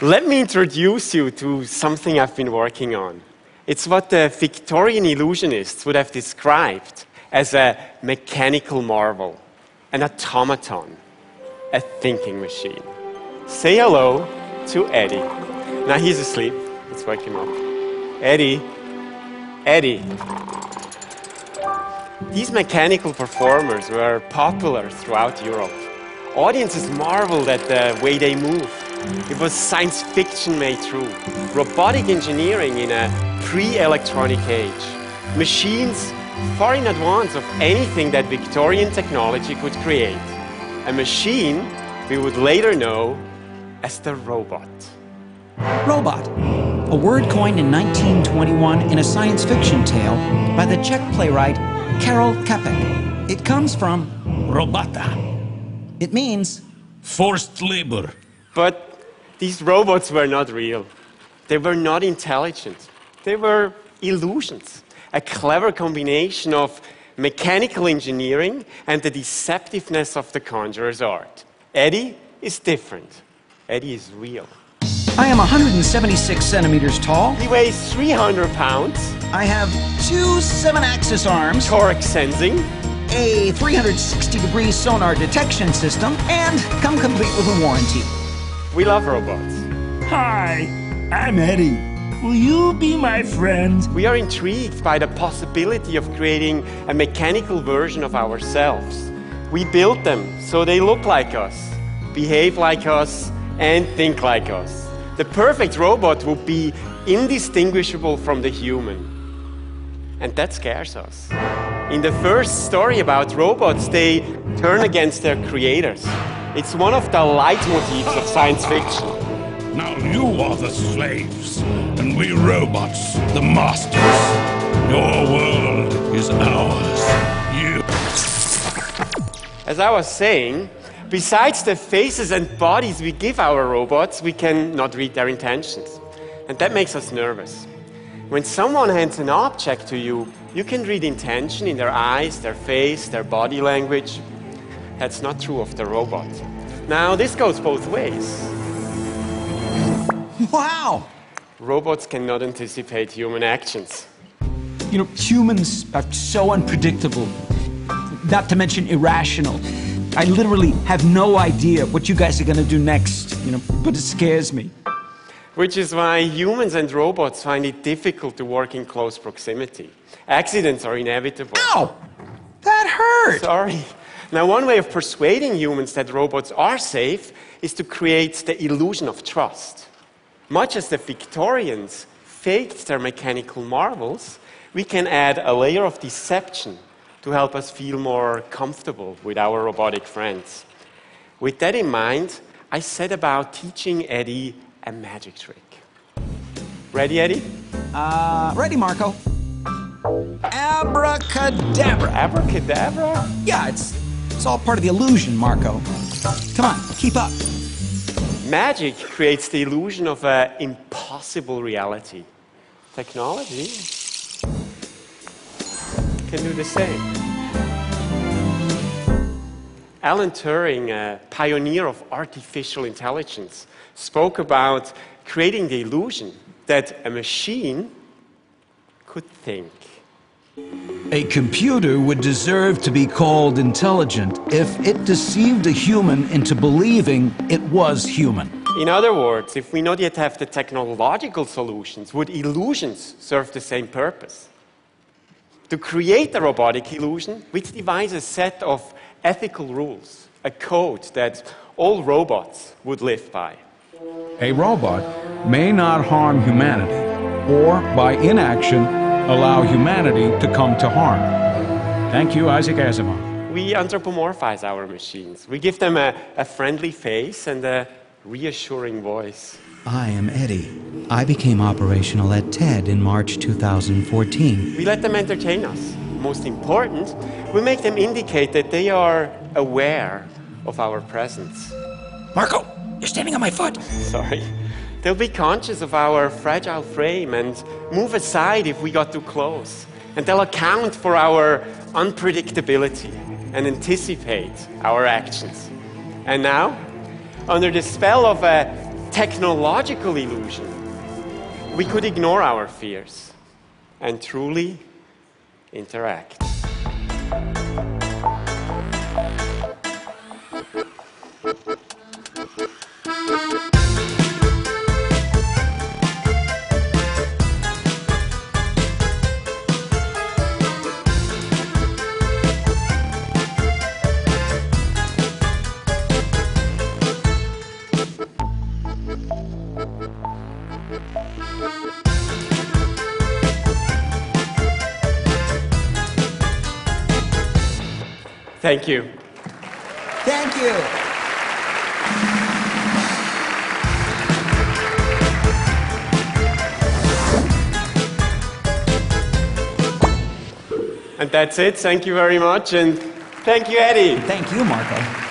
Let me introduce you to something I've been working on. It's what the Victorian illusionists would have described as a mechanical marvel, an automaton, a thinking machine. Say hello to EDI. Now he's asleep. Let's wake him up. EDI, EDI. These mechanical performers were popular throughout Europe. Audiences marveled at the way they move. It was science fiction made true. Robotic engineering in a pre electronic age. Machines far in advance of anything that Victorian technology could create. A machine we would later know as the robot. Robot, a word coined in 1921 in a science fiction tale by the Czech playwright Karel Čapek. It comes from Robota. It means Forced labor. But these robots were not real. They were not intelligent. They were illusions, a clever combination of mechanical engineering and the deceptiveness of the conjurer's art. EDI is different. EDI is real. I am 176 centimeters tall. He weighs 300 pounds, I have two seven axis arms, torque sensing, a 360 degree sonar detection system, and come complete with a warranty. We love robots. Hi, I'm EDI. Will you be my friend? We are intrigued by the possibility of creating a mechanical version of ourselves. We built them so they look like us, behave like us, and think like us. The perfect robot would be indistinguishable from the human. And that scares us. In the first story about robots, they turn against their creators. It's one of the leitmotifs of science fiction. Now you are the slaves, and we robots, the masters. Your world is ours. You. As I was saying, besides the faces and bodies we give our robots, we can not read their intentions. And that makes us nervous. When someone hands an object to you, you can read intention in their eyes, their face, their body language. That's not true of the robot. Now, this goes both ways. Wow! Robots cannot anticipate human actions. You know, humans are so unpredictable, not to mention irrational. I literally have no idea what you guys are gonna do next, you know, but it scares me. Which is why humans and robots find it difficult to work in close proximity. Accidents are inevitable. Ow! That hurt! Sorry. Now, one way of persuading humans that robots are safe is to create the illusion of trust. Much as the Victorians faked their mechanical marvels, we can add a layer of deception to help us feel more comfortable with our robotic friends. With that in mind, I set about teaching EDI a magic trick. Ready, EDI? Uh, ready, Marco? Abracadabra. Abracadabra? Yeah, it's, it's all part of the illusion, Marco. Come on, keep up. Magic creates the illusion of an impossible reality. Technology can do the same. Alan Turing, a pioneer of artificial intelligence, spoke about creating the illusion that a machine could think. A computer would deserve to be called intelligent if it deceived a human into believing it was human. In other words, if we not yet have the technological solutions, would illusions serve the same purpose? To create a robotic illusion, we devise a set of ethical rules, a code that all robots would live by. A robot may not harm humanity, or by inaction, allow humanity to come to harm. Thank you, Isaac Asimov. We anthropomorphize our machines. We give them a, a friendly face and a reassuring voice. I am EDI. I became operational at TED in March 2014. We let them entertain us. Most important, we make them indicate that they are aware of our presence. Marco, you're standing on my foot. Sorry. They'll be conscious of our fragile frame and move aside if we got too close. And they'll account for our unpredictability and anticipate our actions. And now, under the spell of a technological illusion, we could ignore our fears and truly interact. Thank you. Thank you. And that's it. Thank you very much. And thank you, EDI. Thank you, Marco.